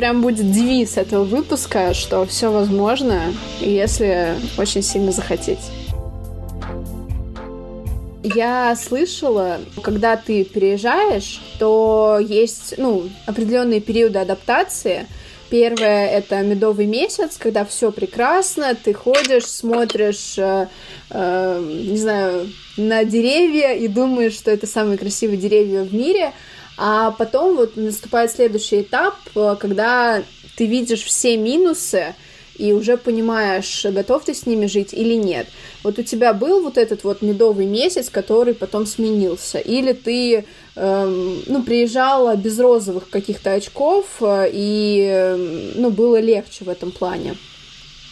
прям будет девиз этого выпуска, что все возможно, если очень сильно захотеть. Я слышала, когда ты переезжаешь, то есть ну, определенные периоды адаптации. Первое — это медовый месяц, когда все прекрасно, ты ходишь, смотришь, э, э, не знаю, на деревья и думаешь, что это самые красивые деревья в мире. А потом вот наступает следующий этап, э, когда ты видишь все минусы, и уже понимаешь, готов ты с ними жить или нет. Вот у тебя был вот этот вот медовый месяц, который потом сменился, или ты эм, ну, приезжала без розовых каких-то очков, э, и эм, ну, было легче в этом плане?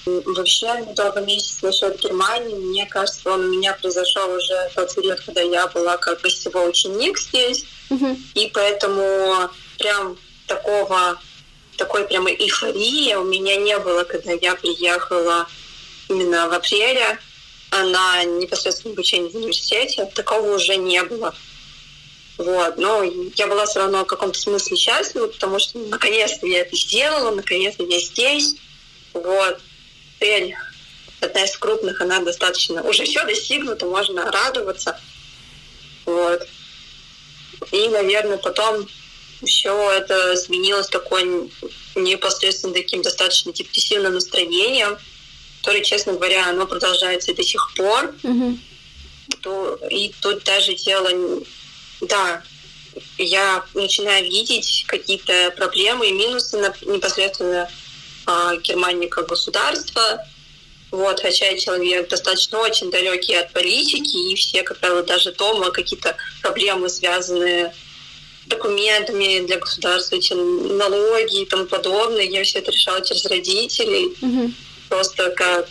Вообще, медовый месяц насчет Германии, мне кажется, он у меня произошел уже в тот период, когда я была как гостевой ученик здесь, и поэтому прям такого такой прямо эйфории у меня не было, когда я приехала именно в апреле на непосредственное обучение в университете. Такого уже не было. Вот. Но я была все равно в каком-то смысле счастлива, потому что наконец-то я это сделала, наконец-то я здесь. Вот. Цель одна из крупных, она достаточно уже все достигнута, можно радоваться. Вот. И, наверное, потом все это сменилось такой непосредственно таким достаточно депрессивным настроением, которое, честно говоря, оно продолжается и до сих пор. Mm-hmm. То, и тут даже дело, да, я начинаю видеть какие-то проблемы и минусы на, непосредственно а, Германии как государства. Вот, хотя я человек достаточно очень далекий от политики, и все, как правило, даже дома какие-то проблемы, связанные документами для государства, эти налоги и тому подобное. Я все это решала через родителей. Угу. Просто как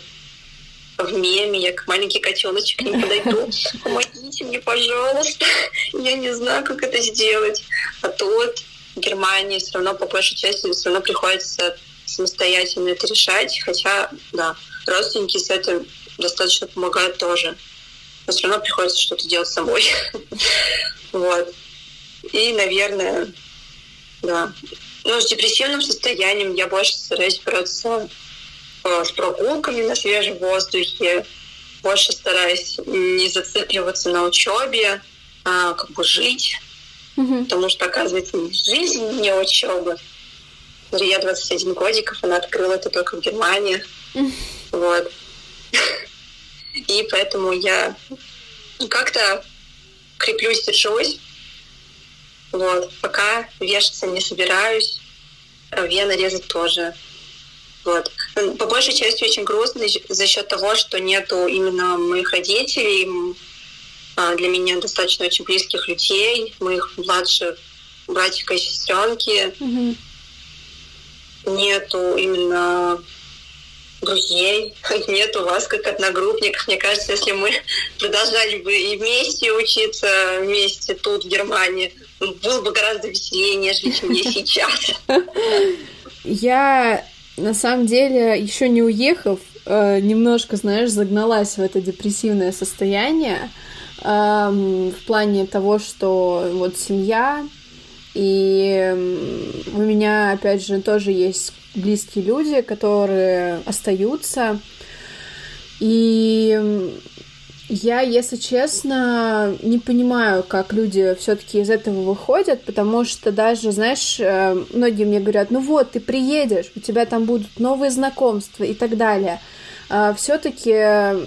в меме, я как маленький котеночек не подойду. Помогите мне, пожалуйста. Я не знаю, как это сделать. А тут в Германии все равно по большей части все равно приходится самостоятельно это решать. Хотя, да, родственники с этим достаточно помогают тоже. Но все равно приходится что-то делать самой. Вот. И, наверное, да. Ну, с депрессивным состоянием я больше стараюсь бороться э, с прогулками на свежем воздухе, больше стараюсь не зацикливаться на учебе, а как бы жить. Mm-hmm. Потому что, оказывается, не жизнь, не учеба. Я 21 годиков, она открыла это только в Германии. Вот. И поэтому я как-то креплюсь, держусь. Вот. Пока вешаться не собираюсь, а вены резать тоже. Вот. По большей части очень грустно за счет того, что нету именно моих родителей, а, для меня достаточно очень близких людей, моих младших братика и сестренки. Mm-hmm. Нету именно друзей, нет у вас как одногруппников. Мне кажется, если мы продолжали бы и вместе учиться, вместе тут, в Германии, было бы гораздо веселее, нежели чем я сейчас. Я, на самом деле, еще не уехав, э, немножко, знаешь, загналась в это депрессивное состояние эм, в плане того, что вот семья, и у меня, опять же, тоже есть близкие люди, которые остаются. И я, если честно, не понимаю, как люди все-таки из этого выходят, потому что даже, знаешь, э, многие мне говорят, ну вот, ты приедешь, у тебя там будут новые знакомства и так далее. А все-таки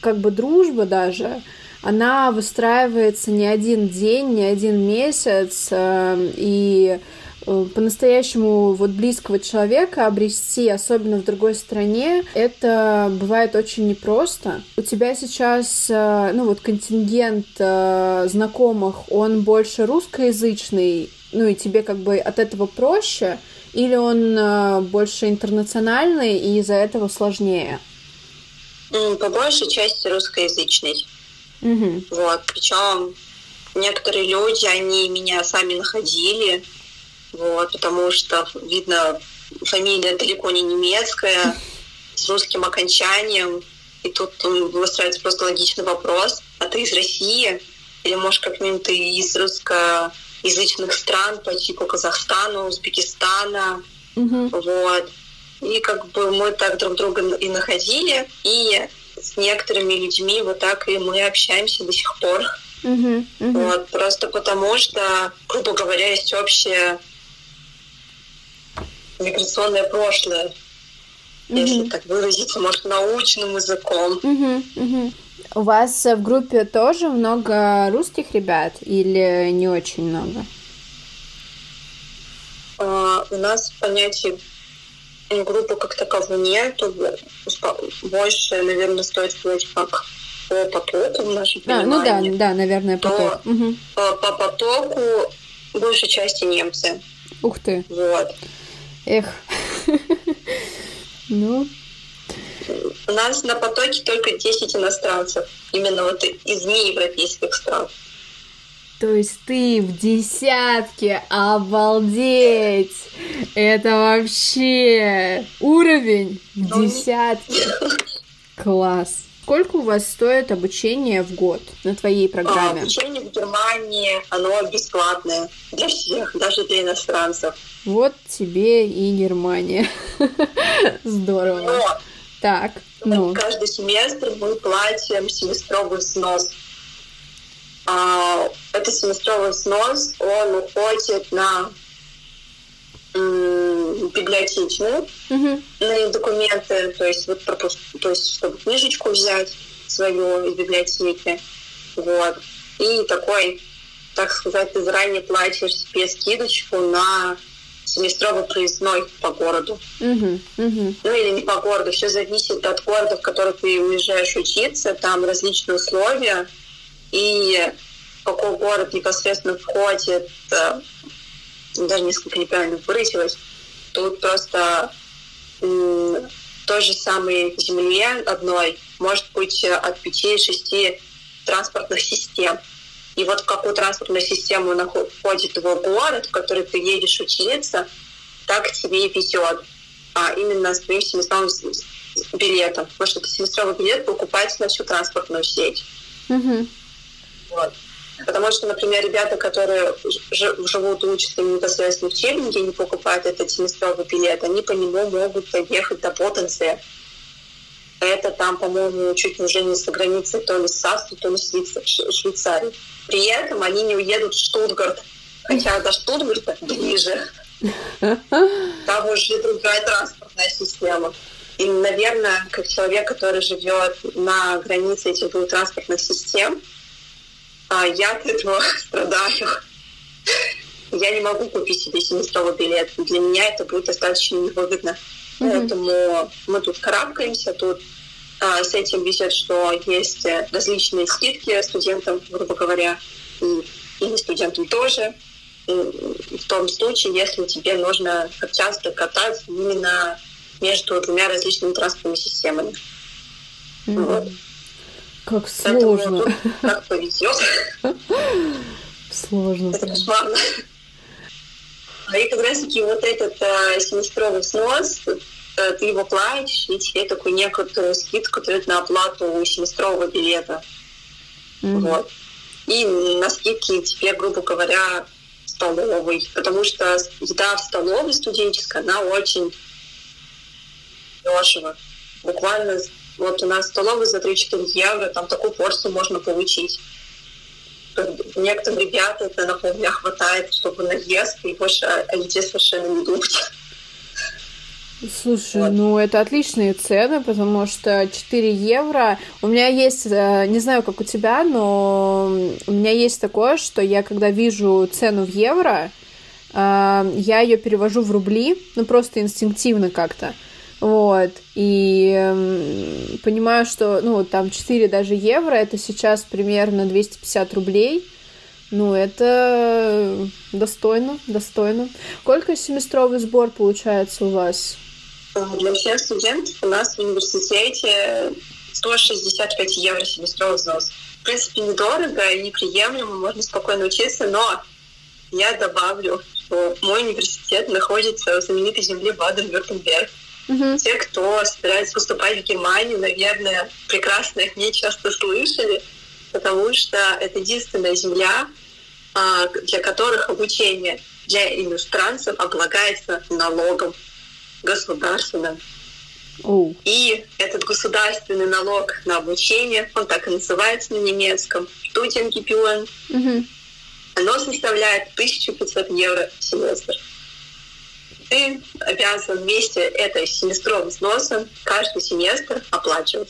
как бы дружба даже, она выстраивается не один день, не один месяц, э, и по-настоящему вот близкого человека обрести, особенно в другой стране, это бывает очень непросто. У тебя сейчас, э, ну вот контингент э, знакомых, он больше русскоязычный, ну и тебе как бы от этого проще, или он больше интернациональный и из-за этого сложнее? По большей части русскоязычный. Угу. Вот, причем некоторые люди, они меня сами находили, вот, потому что, видно, фамилия далеко не немецкая, с русским окончанием, и тут выстраивается просто логичный вопрос, а ты из России? Или, может, как-нибудь ты из русскоязычных стран по типу Казахстана, Узбекистана, Угу. Вот. И как бы мы так друг друга и находили, и с некоторыми людьми вот так и мы общаемся до сих пор. Uh-huh, uh-huh. Вот, просто потому что, грубо говоря, есть общее миграционное прошлое, uh-huh. если так выразиться, может, научным языком. Uh-huh, uh-huh. У вас в группе тоже много русских ребят или не очень много? Uh, у нас понятие группы как таковой нет. Больше, наверное, стоит сказать, как по потоку в нашем а, ну да, да, наверное, поток. То, угу. по, по потоку большей части немцы. Ух ты. Вот. Эх. ну. У нас на потоке только 10 иностранцев. Именно вот из неевропейских стран. То есть ты в десятке, обалдеть! Это вообще уровень в ну, десятке. Класс. Сколько у вас стоит обучение в год на твоей программе? А, обучение в Германии, оно бесплатное для всех, даже для иностранцев. Вот тебе и Германия. Здорово. Но, так, ну. Каждый семестр мы платим семестровый снос. А, этот семестровый снос, он уходит на библиотечную, mm-hmm. на документы, то есть вот пропуск, то есть чтобы книжечку взять свою из библиотеки, вот. И такой, так сказать, ты заранее платишь себе скидочку на семестровый проездной по городу. Uh-huh. Ну или не по городу, все зависит от города, в который ты уезжаешь учиться, там различные условия. И какой город непосредственно входит э, даже несколько неправильно выразилась, тут просто той же самой земле одной может быть от 5-6 транспортных систем. И вот в какую транспортную систему входит твой город, в который ты едешь учиться, так тебе и везет. А именно с твоим семестровым билетом. Потому что семестровый билет покупается на всю транспортную сеть. Mm-hmm. Вот. Потому что, например, ребята, которые живут и учатся непосредственно в Челленге, не покупают этот семестровый билет, они по нему могут доехать до Потенция. Это там, по-моему, чуть уже не с границы то ли с Австрией, то ли с Швейцарией. При этом они не уедут в Штутгарт, хотя до Штутгарта ближе. Там уже другая транспортная система. И, наверное, как человек, который живет на границе этих двух транспортных систем, а я от этого страдаю. Я не могу купить себе семестровый билет. Для меня это будет достаточно невыгодно. Mm-hmm. Поэтому мы тут карабкаемся, тут а, с этим везет, что есть различные скидки студентам, грубо говоря, и, и студентам тоже. И в том случае, если тебе нужно как часто кататься именно между двумя различными транспортными системами. Mm-hmm. Вот. Как сложно. как повезет. Сложно. Это кошмарно. А и как раз таки вот этот э, семестровый снос, э, ты его платишь, и тебе такую некоторую скидку дают на оплату семестрового билета. Mm-hmm. Вот. И на скидки тебе, грубо говоря, столовый, потому что еда в столовой студенческая, она очень дешево. Буквально вот у нас столовый за 3-4 евро, там такую порцию можно получить. Некоторым ребятам это на полдня хватает, чтобы наесть, и больше о еде совершенно не думать. Слушай, вот. ну это отличные цены, потому что 4 евро. У меня есть, э, не знаю, как у тебя, но у меня есть такое, что я когда вижу цену в евро, э, я ее перевожу в рубли, ну просто инстинктивно как-то. Вот. И э, понимаю, что, ну, там 4 даже евро, это сейчас примерно 250 рублей. Ну, это достойно, достойно. Сколько семестровый сбор получается у вас? Для всех студентов у нас в университете 165 евро семестровый взнос. В принципе, недорого и неприемлемо, можно спокойно учиться, но я добавлю, что мой университет находится в знаменитой земле Баден-Вюртемберг. Угу. Те, кто собирается поступать в Германию, наверное, прекрасно их не часто слышали, потому что это единственная земля, а, для которых обучение для иностранцев облагается налогом государственным. И этот государственный налог на обучение, он так и называется на немецком, Studiengebühren, mm-hmm. оно составляет 1500 евро в семестр. Ты обязан вместе этой семестровым взносом каждый семестр оплачивать.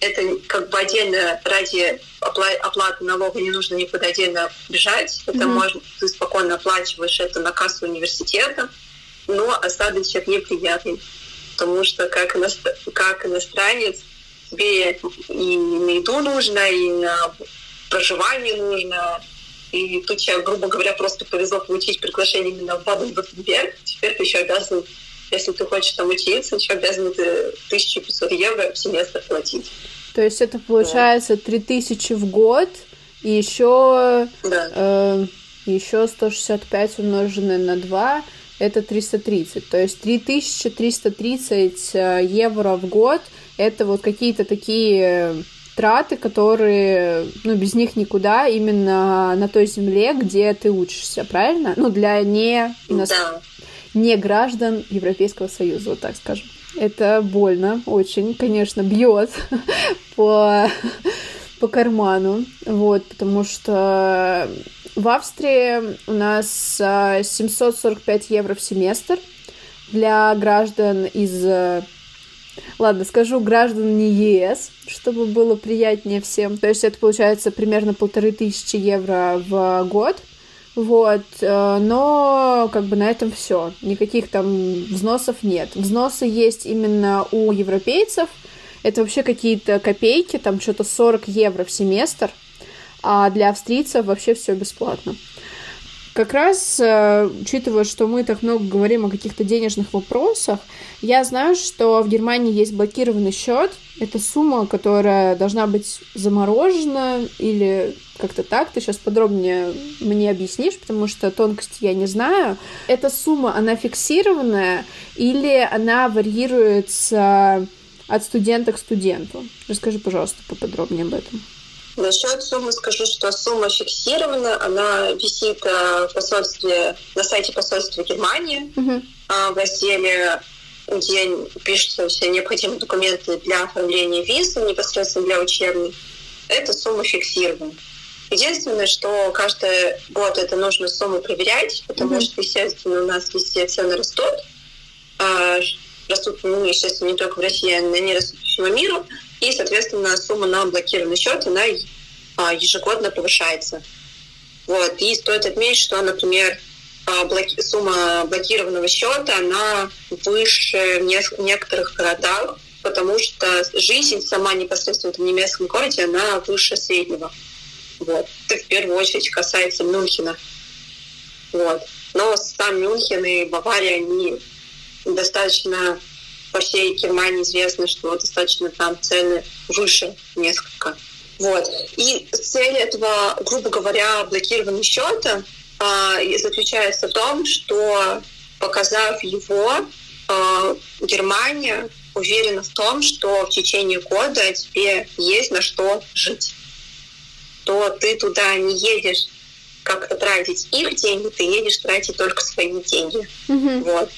Это как бы отдельно ради оплаты налога не нужно никуда отдельно бежать. Это mm-hmm. можно, ты спокойно оплачиваешь это на кассу университета, но осадочек неприятный потому что как, иностр... как иностранец тебе и на еду нужно, и на проживание нужно, и тут тебе, грубо говоря, просто повезло получить приглашение именно в Баден-Вюртемберг. Теперь ты еще обязан, если ты хочешь там учиться, еще обязан это 1500 евро в семестр платить. То есть это получается 3000 в год, и еще, да. э, еще 165 умноженное на 2, это 330. То есть 3330 э, евро в год это вот какие-то такие траты, которые, ну, без них никуда, именно на той земле, где ты учишься, правильно? Ну, для не, иност... да. не граждан Европейского Союза, вот так скажем. Это больно очень, конечно, бьет по, по карману, вот, потому что в Австрии у нас 745 а, евро в семестр для граждан из... Ладно, скажу граждан не ЕС, чтобы было приятнее всем. То есть это получается примерно полторы тысячи евро в год. Вот, э, но как бы на этом все. Никаких там взносов нет. Взносы есть именно у европейцев. Это вообще какие-то копейки, там что-то 40 евро в семестр а для австрийцев вообще все бесплатно. Как раз, э, учитывая, что мы так много говорим о каких-то денежных вопросах, я знаю, что в Германии есть блокированный счет. Это сумма, которая должна быть заморожена или как-то так. Ты сейчас подробнее мне объяснишь, потому что тонкости я не знаю. Эта сумма, она фиксированная или она варьируется от студента к студенту? Расскажи, пожалуйста, поподробнее об этом. Насчет суммы скажу, что сумма фиксирована, она висит э, в посольстве, на сайте посольства Германии uh-huh. в разделе, где пишутся все необходимые документы для оформления визы непосредственно для учебной. Эта сумма фиксирована. Единственное, что каждый год это нужно сумму проверять, потому uh-huh. что, естественно, у нас везде цены растут. А, растут, ну, естественно, не только в России, но и растут по всему миру. И, соответственно, сумма на блокированный счет, она а, ежегодно повышается. Вот. И стоит отметить, что, например, а, блоки... сумма блокированного счета, она выше в некоторых городах, потому что жизнь сама непосредственно в немецком городе, она выше среднего. Вот. Это в первую очередь касается Мюнхена. Вот. Но сам Мюнхен и Бавария, они достаточно по всей Германии известно, что достаточно там цены выше несколько. Вот. И цель этого, грубо говоря, блокирования счета э, заключается в том, что показав его, э, Германия уверена в том, что в течение года тебе есть на что жить. То ты туда не едешь как-то тратить их деньги, ты едешь тратить только свои деньги. Mm-hmm. Вот.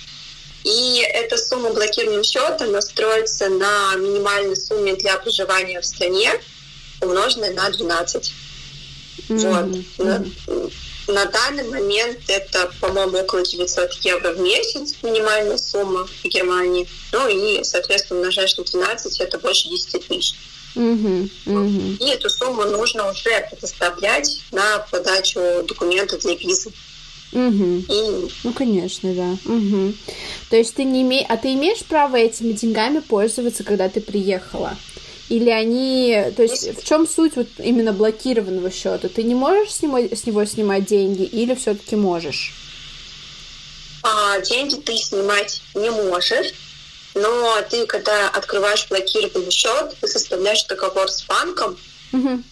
И эта сумма блокирования счета она строится на минимальной сумме для проживания в стране, умноженной на 12. Mm-hmm. Вот. На, на данный момент это, по-моему, около 900 евро в месяц минимальная сумма в Германии. Ну и, соответственно, умножаешь на 12, это больше 10 тысяч. Mm-hmm. Mm-hmm. И эту сумму нужно уже предоставлять на подачу документов для визы. Угу. Ну, конечно, да. Угу. То есть ты не имеешь... А ты имеешь право этими деньгами пользоваться, когда ты приехала? Или они... То есть в чем суть вот именно блокированного счета? Ты не можешь с него, с него снимать деньги или все-таки можешь? А, деньги ты снимать не можешь, но ты, когда открываешь блокированный счет, ты составляешь договор с банком угу.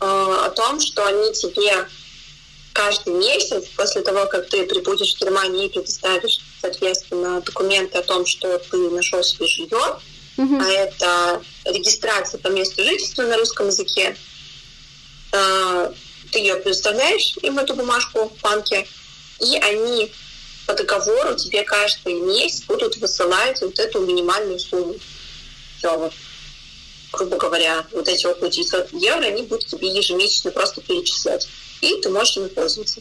а, о том, что они тебе каждый месяц после того, как ты прибудешь в Германии и предоставишь, соответственно, документы о том, что ты нашел себе жилье, uh-huh. а это регистрация по месту жительства на русском языке, а, ты ее предоставляешь им эту бумажку в банке, И они по договору тебе каждый месяц будут высылать вот эту минимальную сумму. Все, вот, грубо говоря, вот эти около 900 евро, они будут тебе ежемесячно просто перечислять. И ты можешь ими пользоваться.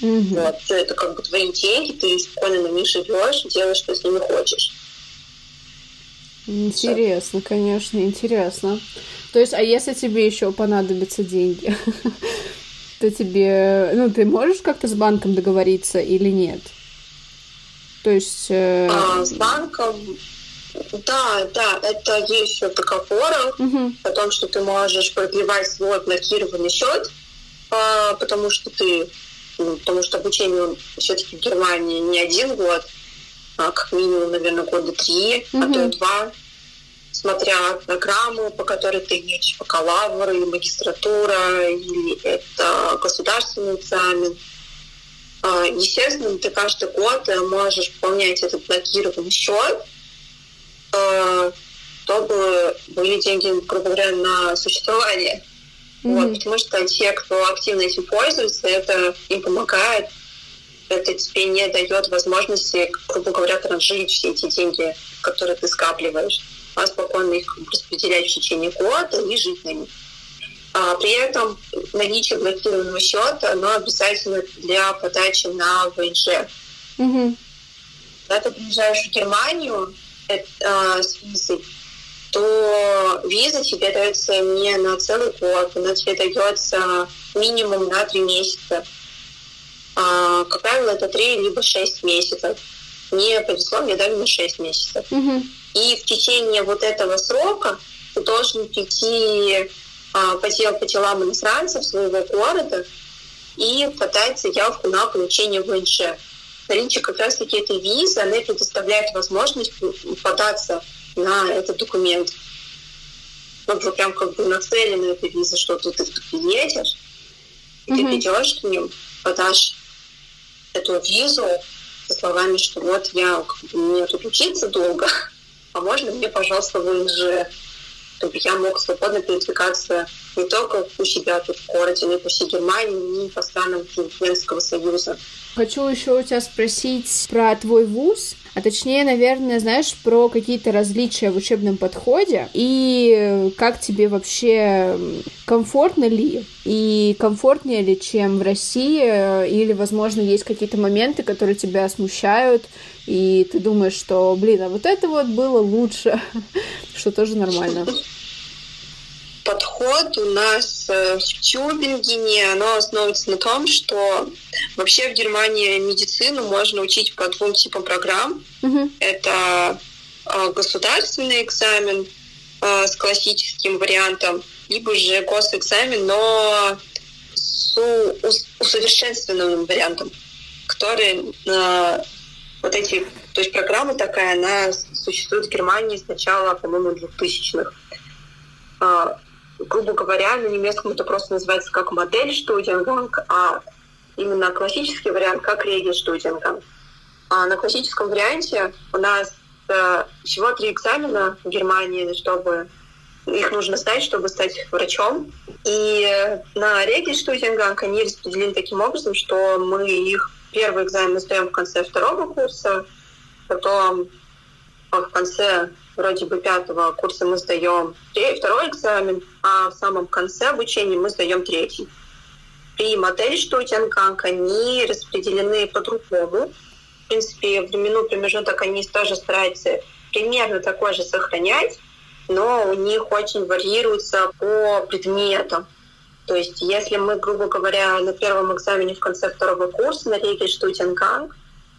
Mm-hmm. Вот, это как бы твои деньги, ты спокойно на них живешь, делаешь, что с ними хочешь. Интересно, Все. конечно, интересно. То есть, а если тебе еще понадобятся деньги, то тебе, ну, ты можешь как-то с банком договориться или нет? То есть... Э... А, с банком, да, да, это есть в договорах угу. о том, что ты можешь продлевать свой блокированный счет, а, потому что ты, ну, потому что обучение все-таки в Германии не один год, а как минимум, наверное, года три, угу. а то и два, смотря программу, по которой ты едешь, бакалавр или магистратура, или это государственный экзамен. А, естественно, ты каждый год можешь пополнять этот блокированный счет, а, чтобы были деньги, грубо говоря, на существование. Mm-hmm. Вот, потому что те, кто активно этим пользуется, это им помогает, это тебе не дает возможности, грубо говоря, транжирить все эти деньги, которые ты скапливаешь, а спокойно их распределять в течение года и жить на них. А, при этом наличие блокированного счета, оно обязательно для подачи на ВНЖ. Угу. Когда ты приезжаешь в Германию это, а, с визой, то виза тебе дается не на целый год, она тебе дается минимум на три месяца. А, как правило, это три либо шесть месяцев. Мне повезло, мне дали на шесть месяцев. Угу. И в течение вот этого срока ты должен прийти а, по, по делам иностранцев своего города и подать заявку на получение ВНЖ. Наличие как раз-таки этой визы, она предоставляет возможность податься на этот документ. Ну, вы прям как бы нацелены на этой визы, что тут ты приедешь, и mm-hmm. ты придешь к ним, подашь эту визу со словами, что вот я, как бы, мне тут учиться долго, а можно мне, пожалуйста, ВНЖ? чтобы я мог свободно передвигаться не только у себя тут в городе, но и по всей Германии, ни по странам Венского союза. Хочу еще у тебя спросить про твой вуз, а точнее, наверное, знаешь, про какие-то различия в учебном подходе и как тебе вообще комфортно ли и комфортнее ли, чем в России, или, возможно, есть какие-то моменты, которые тебя смущают, и ты думаешь, что, блин, а вот это вот было лучше, что тоже нормально подход у нас э, в Тюбингене, оно основывается на том, что вообще в Германии медицину можно учить по двум типам программ. Mm-hmm. Это э, государственный экзамен э, с классическим вариантом, либо же госэкзамен, но с усовершенствованным вариантом, который вот эти, то есть программа такая, она существует в Германии с начала, по-моему, 2000-х грубо говоря, на немецком это просто называется как модель Студенганг, а именно классический вариант как регель Студенганг. А на классическом варианте у нас э, всего три экзамена в Германии, чтобы их нужно сдать, чтобы стать врачом. И на регель Студенганг они распределены таким образом, что мы их первый экзамен сдаем в конце второго курса, потом в конце вроде бы пятого курса мы сдаем второй экзамен, а в самом конце обучения мы сдаем третий. При модели Штутенганг они распределены по-другому. В принципе, временной промежуток они тоже стараются примерно такой же сохранять, но у них очень варьируется по предметам. То есть, если мы, грубо говоря, на первом экзамене в конце второго курса на регель Штутенганг,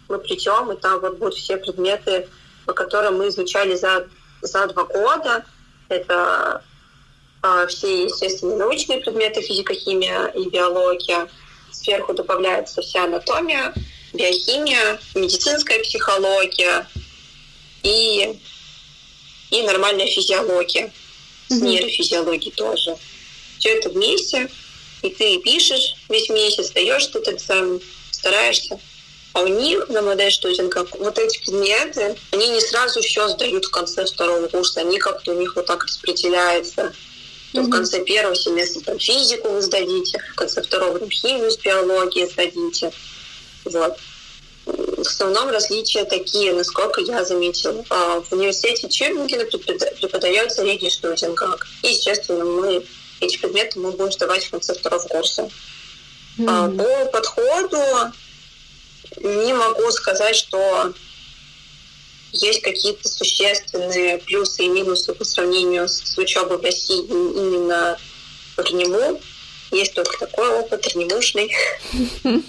мы придем, и там вот будут все предметы по которым мы изучали за, за два года. Это э, все естественные научные предметы, физика, химия и биология. Сверху добавляется вся анатомия, биохимия, медицинская психология и, и нормальная физиология. С нейрофизиологией тоже. Все это вместе, и ты пишешь весь месяц, даешь этот экзамен, стараешься. А у них на модель штудинга вот эти предметы, они не сразу все сдают в конце второго курса, они как-то у них вот так распределяются. То mm-hmm. в конце первого семестра там физику вы сдадите, в конце второго там химию с биологией сдадите. Вот. В основном различия такие, насколько я заметила. А, в университете Чирмингена преподается регий студингах. И, естественно, мы эти предметы мы будем сдавать в конце второго курса. Mm-hmm. По подходу не могу сказать, что есть какие-то существенные плюсы и минусы по сравнению с учебой в России именно в РНИМУ. Есть только такой опыт РНИМУшный.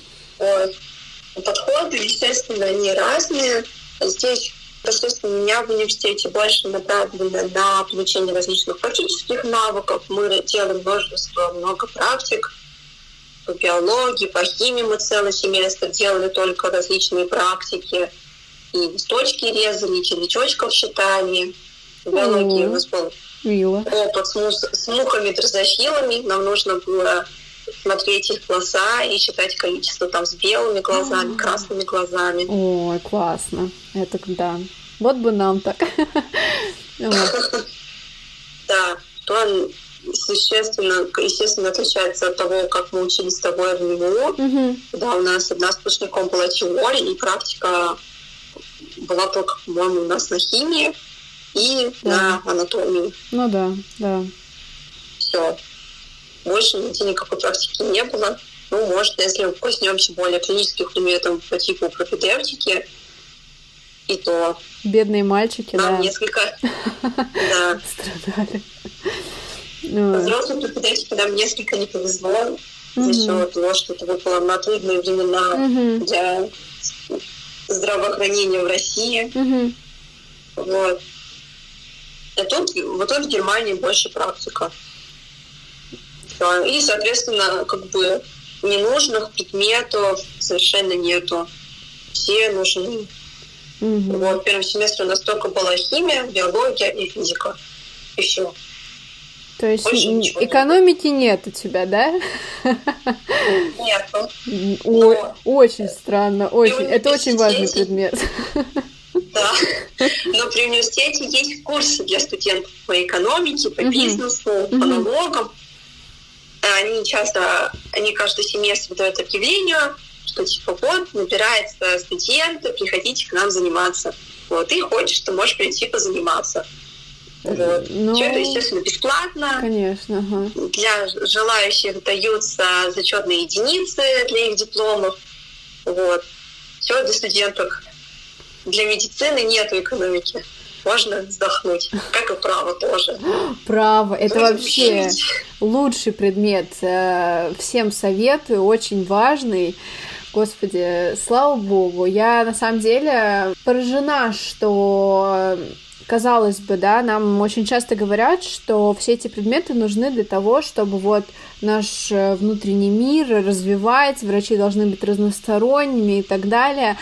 Подходы, естественно, они разные. Здесь Естественно, у меня в университете больше направлено на получение различных практических навыков. Мы делаем множество, много практик по биологии, по химии мы целый семестр делали только различные практики. И листочки резали, и червячочков считали. В биологии mm-hmm. у нас был Мило. опыт с, мус- с мухами дрозофилами. Нам нужно было смотреть их глаза и считать количество там с белыми глазами, mm-hmm. красными глазами. Ой, классно. Это да. Вот бы нам так. Да, план существенно, естественно, отличается от того, как мы учились с тобой в МГУ. Да, у нас одна сплошняком была теория, и практика была только, по-моему, у нас на химии и на анатомии. Ну да, да. Все. Больше нигде никакой практики не было. Ну, может, если мы коснемся более клинических предметов по типу пропедевтики, и то. Бедные мальчики, Нам да. несколько да. страдали. Ну, Взрослым преподавателям нам несколько не повезло за счет того, что это выпало на трудные времена для здравоохранения в России. Вот. А тут, вот тут в Германии больше практика. И, соответственно, как бы ненужных предметов совершенно нету. Все нужны. Угу. Вот, в первом семестре у нас только была химия, биология и физика. И все. То есть экономики нет. нет у тебя, да? Нет. Но... Очень странно, очень. Это очень важный предмет. Да. Но при университете есть курсы для студентов по экономике, по бизнесу, по налогам. Они часто, они каждый семестр дают объявление, что типа вот, набирается студенты, приходите к нам заниматься. Вот, и хочешь, ты можешь прийти позаниматься. Вот. Ну, Все это, естественно, бесплатно. Конечно. Ага. Для желающих даются зачетные единицы для их дипломов. Вот. Все для студентов. Для медицины нет экономики. Можно вздохнуть. Как и право тоже. Право. Это Можно вообще учить. лучший предмет. Э, всем советую. Очень важный. Господи, слава богу. Я на самом деле поражена, что казалось бы, да, нам очень часто говорят, что все эти предметы нужны для того, чтобы вот наш э, внутренний мир развивать, врачи должны быть разносторонними и так далее.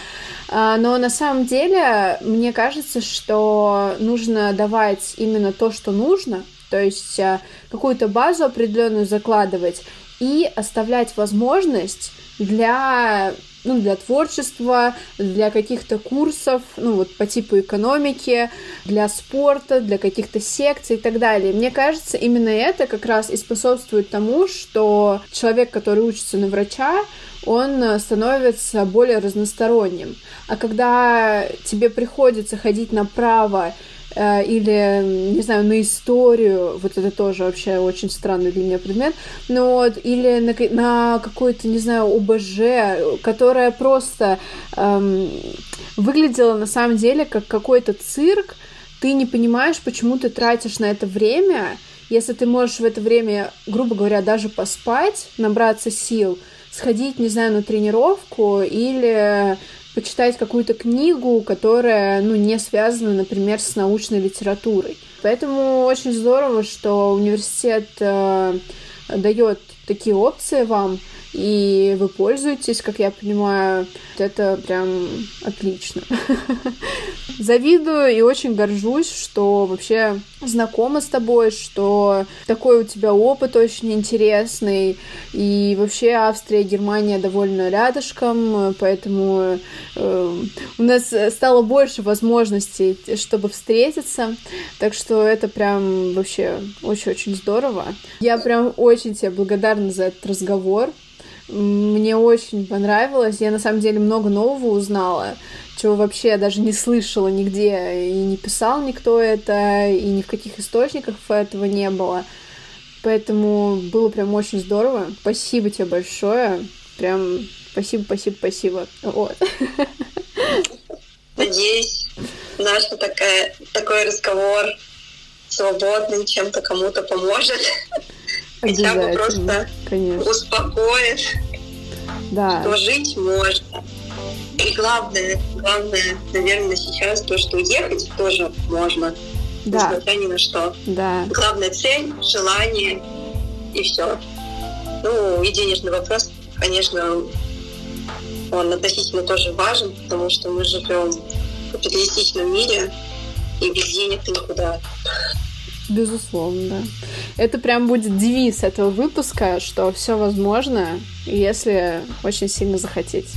А, но на самом деле мне кажется, что нужно давать именно то, что нужно, то есть э, какую-то базу определенную закладывать и оставлять возможность для ну, для творчества, для каких-то курсов, ну, вот по типу экономики, для спорта, для каких-то секций и так далее. Мне кажется, именно это как раз и способствует тому, что человек, который учится на врача, он становится более разносторонним. А когда тебе приходится ходить направо или, не знаю, на историю, вот это тоже вообще очень странный для меня предмет, ну вот, или на, на какой-то, не знаю, ОБЖ, которая просто эм, выглядела на самом деле как какой-то цирк, ты не понимаешь, почему ты тратишь на это время, если ты можешь в это время, грубо говоря, даже поспать, набраться сил, сходить, не знаю, на тренировку или почитать какую-то книгу, которая, ну, не связана, например, с научной литературой. Поэтому очень здорово, что университет э, дает такие опции вам, и вы пользуетесь, как я понимаю. Это прям отлично. Завидую и очень горжусь, что вообще знакома с тобой, что такой у тебя опыт очень интересный. И вообще Австрия и Германия довольно рядышком, поэтому э, у нас стало больше возможностей, чтобы встретиться. Так что это прям вообще очень-очень здорово. Я прям очень тебе благодарна за этот разговор. Мне очень понравилось. Я на самом деле много нового узнала, чего вообще я даже не слышала нигде, и не писал никто это, и ни в каких источниках этого не было. Поэтому было прям очень здорово. Спасибо тебе большое. Прям спасибо, спасибо, спасибо. Вот. Надеюсь, наш такая, такой разговор свободный чем-то кому-то поможет. Хотя бы просто конечно. успокоит, да. что жить можно. И главное, главное, наверное, сейчас то, что уехать тоже можно. Да. Несмотря ни на что. Да. Главная цель, желание и все. Ну, и денежный вопрос, конечно, он относительно тоже важен, потому что мы живем в капиталистичном мире, и без денег ты никуда. Безусловно, да. Это прям будет девиз этого выпуска, что все возможно, если очень сильно захотеть.